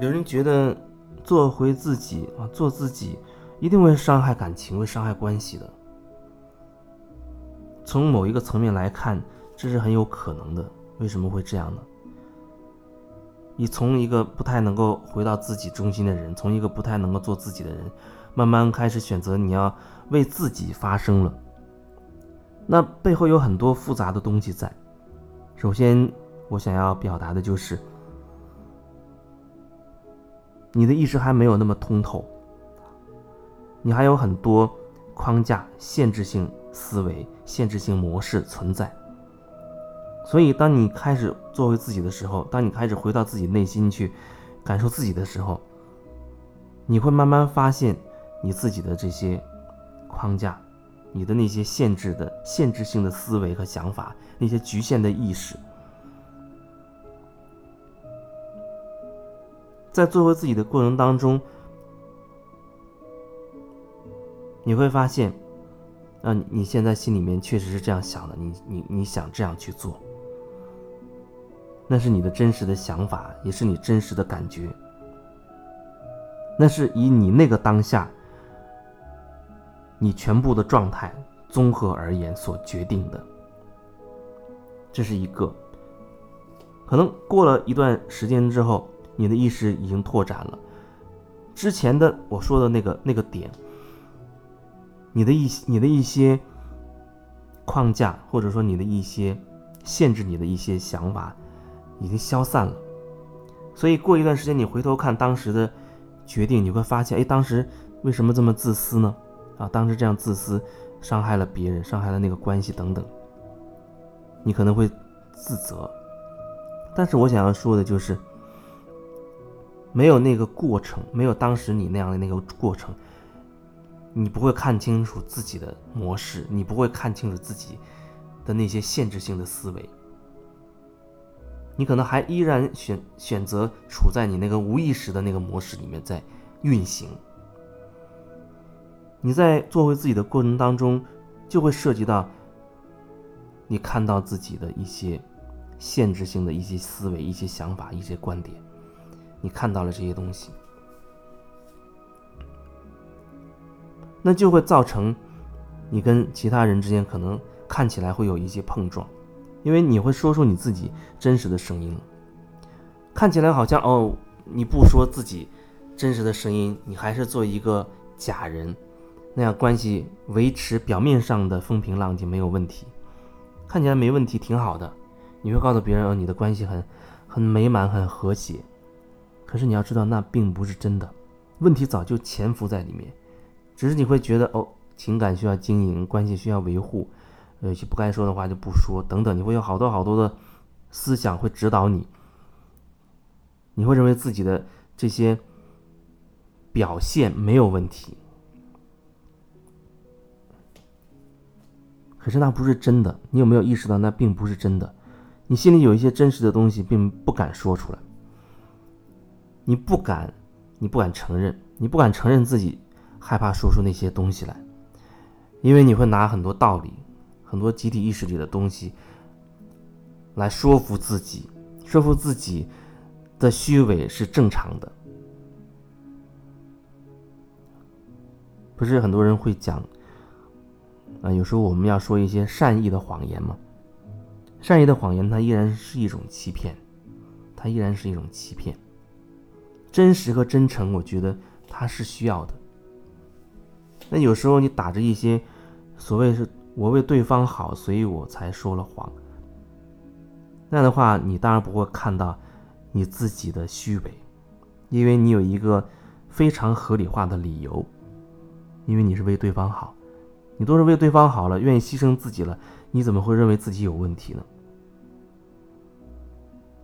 有人觉得做回自己啊，做自己一定会伤害感情，会伤害关系的。从某一个层面来看，这是很有可能的。为什么会这样呢？你从一个不太能够回到自己中心的人，从一个不太能够做自己的人，慢慢开始选择你要为自己发声了。那背后有很多复杂的东西在。首先，我想要表达的就是。你的意识还没有那么通透，你还有很多框架、限制性思维、限制性模式存在。所以，当你开始做回自己的时候，当你开始回到自己内心去感受自己的时候，你会慢慢发现你自己的这些框架、你的那些限制的限制性的思维和想法、那些局限的意识。在做回自己的过程当中，你会发现，啊，你现在心里面确实是这样想的，你你你想这样去做，那是你的真实的想法，也是你真实的感觉，那是以你那个当下，你全部的状态综合而言所决定的，这是一个，可能过了一段时间之后。你的意识已经拓展了，之前的我说的那个那个点，你的一你的一些框架，或者说你的一些限制你的一些想法，已经消散了。所以过一段时间，你回头看当时的决定，你会发现，哎，当时为什么这么自私呢？啊，当时这样自私，伤害了别人，伤害了那个关系等等，你可能会自责。但是我想要说的就是。没有那个过程，没有当时你那样的那个过程，你不会看清楚自己的模式，你不会看清楚自己的那些限制性的思维，你可能还依然选选择处在你那个无意识的那个模式里面在运行。你在做回自己的过程当中，就会涉及到你看到自己的一些限制性的一些思维、一些想法、一些观点。你看到了这些东西，那就会造成你跟其他人之间可能看起来会有一些碰撞，因为你会说出你自己真实的声音了。看起来好像哦，你不说自己真实的声音，你还是做一个假人，那样关系维持表面上的风平浪静没有问题，看起来没问题，挺好的。你会告诉别人哦，你的关系很很美满，很和谐。可是你要知道，那并不是真的，问题早就潜伏在里面，只是你会觉得哦，情感需要经营，关系需要维护，有些不该说的话就不说，等等，你会有好多好多的思想会指导你，你会认为自己的这些表现没有问题，可是那不是真的，你有没有意识到那并不是真的？你心里有一些真实的东西，并不敢说出来。你不敢，你不敢承认，你不敢承认自己害怕说出那些东西来，因为你会拿很多道理、很多集体意识里的东西来说服自己，说服自己的虚伪是正常的。不是很多人会讲，啊，有时候我们要说一些善意的谎言嘛？善意的谎言它依然是一种欺骗，它依然是一种欺骗。真实和真诚，我觉得它是需要的。那有时候你打着一些所谓是我为对方好，所以我才说了谎。那样的话，你当然不会看到你自己的虚伪，因为你有一个非常合理化的理由，因为你是为对方好，你都是为对方好了，愿意牺牲自己了，你怎么会认为自己有问题呢？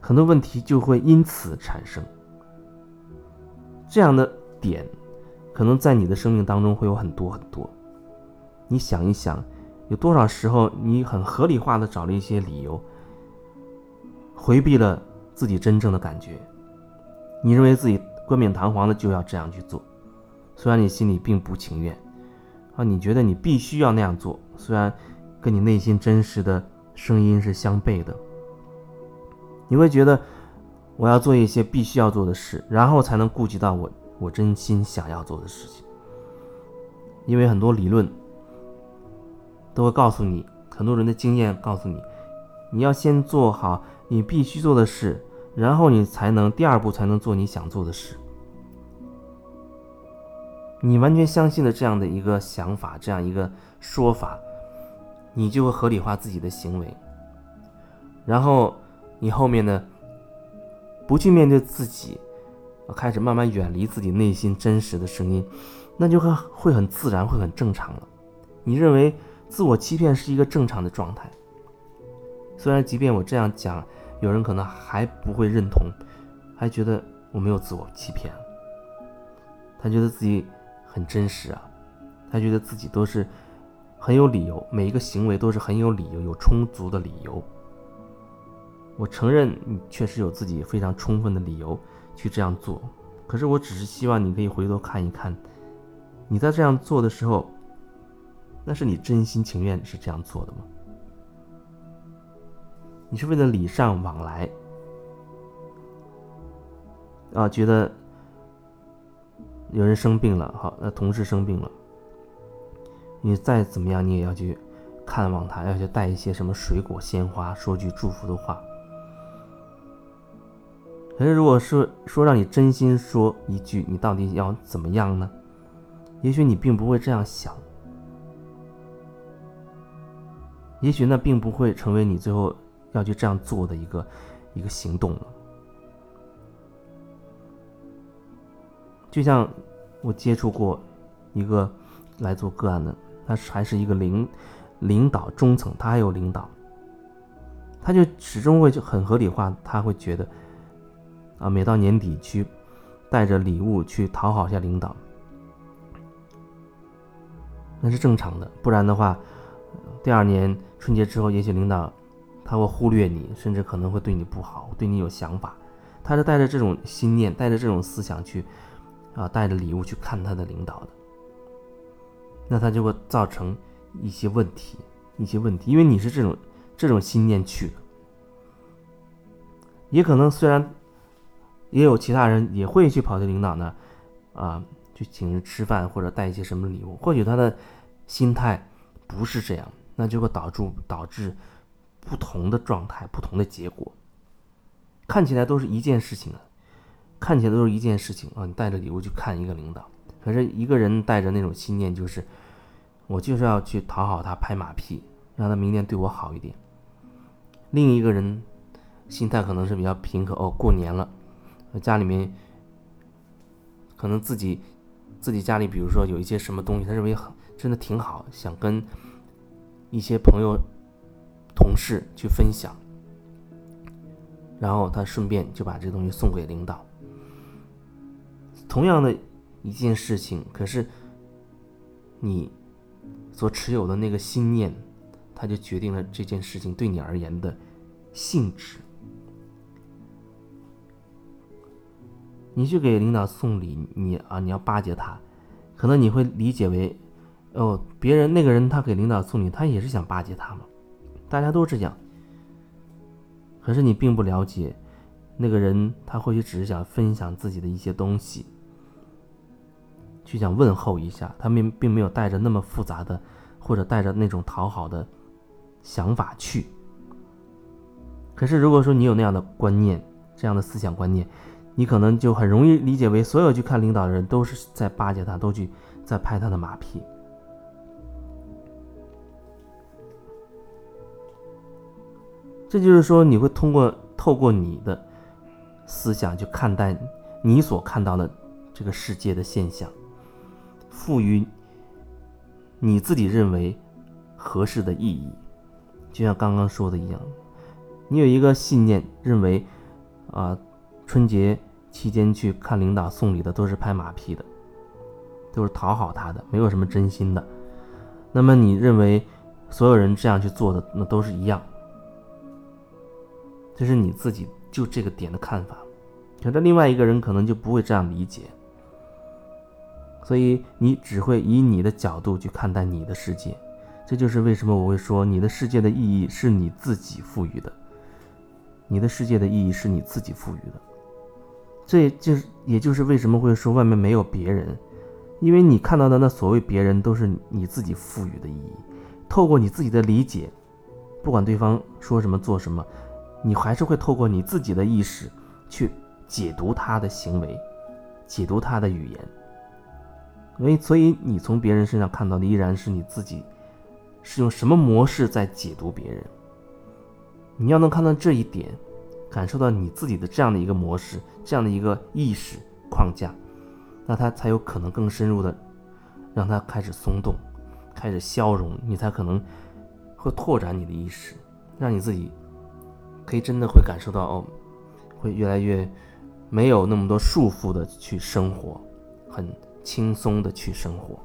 很多问题就会因此产生。这样的点，可能在你的生命当中会有很多很多。你想一想，有多少时候你很合理化的找了一些理由，回避了自己真正的感觉？你认为自己冠冕堂皇的就要这样去做，虽然你心里并不情愿，啊，你觉得你必须要那样做，虽然跟你内心真实的声音是相悖的。你会觉得我要做一些必须要做的事，然后才能顾及到我我真心想要做的事情。因为很多理论都会告诉你，很多人的经验告诉你，你要先做好你必须做的事，然后你才能第二步才能做你想做的事。你完全相信了这样的一个想法，这样一个说法，你就会合理化自己的行为，然后你后面呢，不去面对自己，开始慢慢远离自己内心真实的声音。那就会会很自然，会很正常了。你认为自我欺骗是一个正常的状态？虽然即便我这样讲，有人可能还不会认同，还觉得我没有自我欺骗。他觉得自己很真实啊，他觉得自己都是很有理由，每一个行为都是很有理由，有充足的理由。我承认你确实有自己非常充分的理由去这样做，可是我只是希望你可以回头看一看。你在这样做的时候，那是你真心情愿是这样做的吗？你是为了礼尚往来啊？觉得有人生病了，好，那同事生病了，你再怎么样，你也要去看望他，要去带一些什么水果、鲜花，说句祝福的话。可是，如果是说让你真心说一句，你到底要怎么样呢？也许你并不会这样想，也许那并不会成为你最后要去这样做的一个一个行动了。就像我接触过一个来做个案的，他还是一个领领导中层，他还有领导，他就始终会就很合理化，他会觉得啊，每到年底去带着礼物去讨好一下领导。那是正常的，不然的话，第二年春节之后，也许领导他会忽略你，甚至可能会对你不好，对你有想法。他是带着这种心念，带着这种思想去啊，带着礼物去看他的领导的。那他就会造成一些问题，一些问题，因为你是这种这种心念去的。也可能虽然也有其他人也会去跑去领导呢，啊。去请人吃饭或者带一些什么礼物，或许他的心态不是这样，那就会导致导致不同的状态、不同的结果。看起来都是一件事情啊，看起来都是一件事情啊。你带着礼物去看一个领导，可是一个人带着那种信念，就是我就是要去讨好他、拍马屁，让他明年对我好一点。另一个人心态可能是比较平和哦，过年了，家里面可能自己。自己家里，比如说有一些什么东西，他认为很真的挺好，想跟一些朋友、同事去分享，然后他顺便就把这东西送给领导。同样的一件事情，可是你所持有的那个心念，它就决定了这件事情对你而言的性质。你去给领导送礼，你啊，你要巴结他，可能你会理解为，哦，别人那个人他给领导送礼，他也是想巴结他嘛，大家都这样。可是你并不了解，那个人他或许只是想分享自己的一些东西，去想问候一下，他并并没有带着那么复杂的，或者带着那种讨好的想法去。可是如果说你有那样的观念，这样的思想观念。你可能就很容易理解为，所有去看领导的人都是在巴结他，都去在拍他的马屁。这就是说，你会通过透过你的思想去看待你所看到的这个世界的现象，赋予你自己认为合适的意义。就像刚刚说的一样，你有一个信念，认为啊，春节。期间去看领导送礼的都是拍马屁的，都是讨好他的，没有什么真心的。那么你认为所有人这样去做的，那都是一样？这是你自己就这个点的看法，可是另外一个人可能就不会这样理解，所以你只会以你的角度去看待你的世界，这就是为什么我会说，你的世界的意义是你自己赋予的。你的世界的意义是你自己赋予的。这就是，也就是为什么会说外面没有别人，因为你看到的那所谓别人，都是你自己赋予的意义。透过你自己的理解，不管对方说什么做什么，你还是会透过你自己的意识去解读他的行为，解读他的语言。所以，所以你从别人身上看到的依然是你自己是用什么模式在解读别人。你要能看到这一点。感受到你自己的这样的一个模式，这样的一个意识框架，那他才有可能更深入的让他开始松动，开始消融，你才可能会拓展你的意识，让你自己可以真的会感受到哦，会越来越没有那么多束缚的去生活，很轻松的去生活。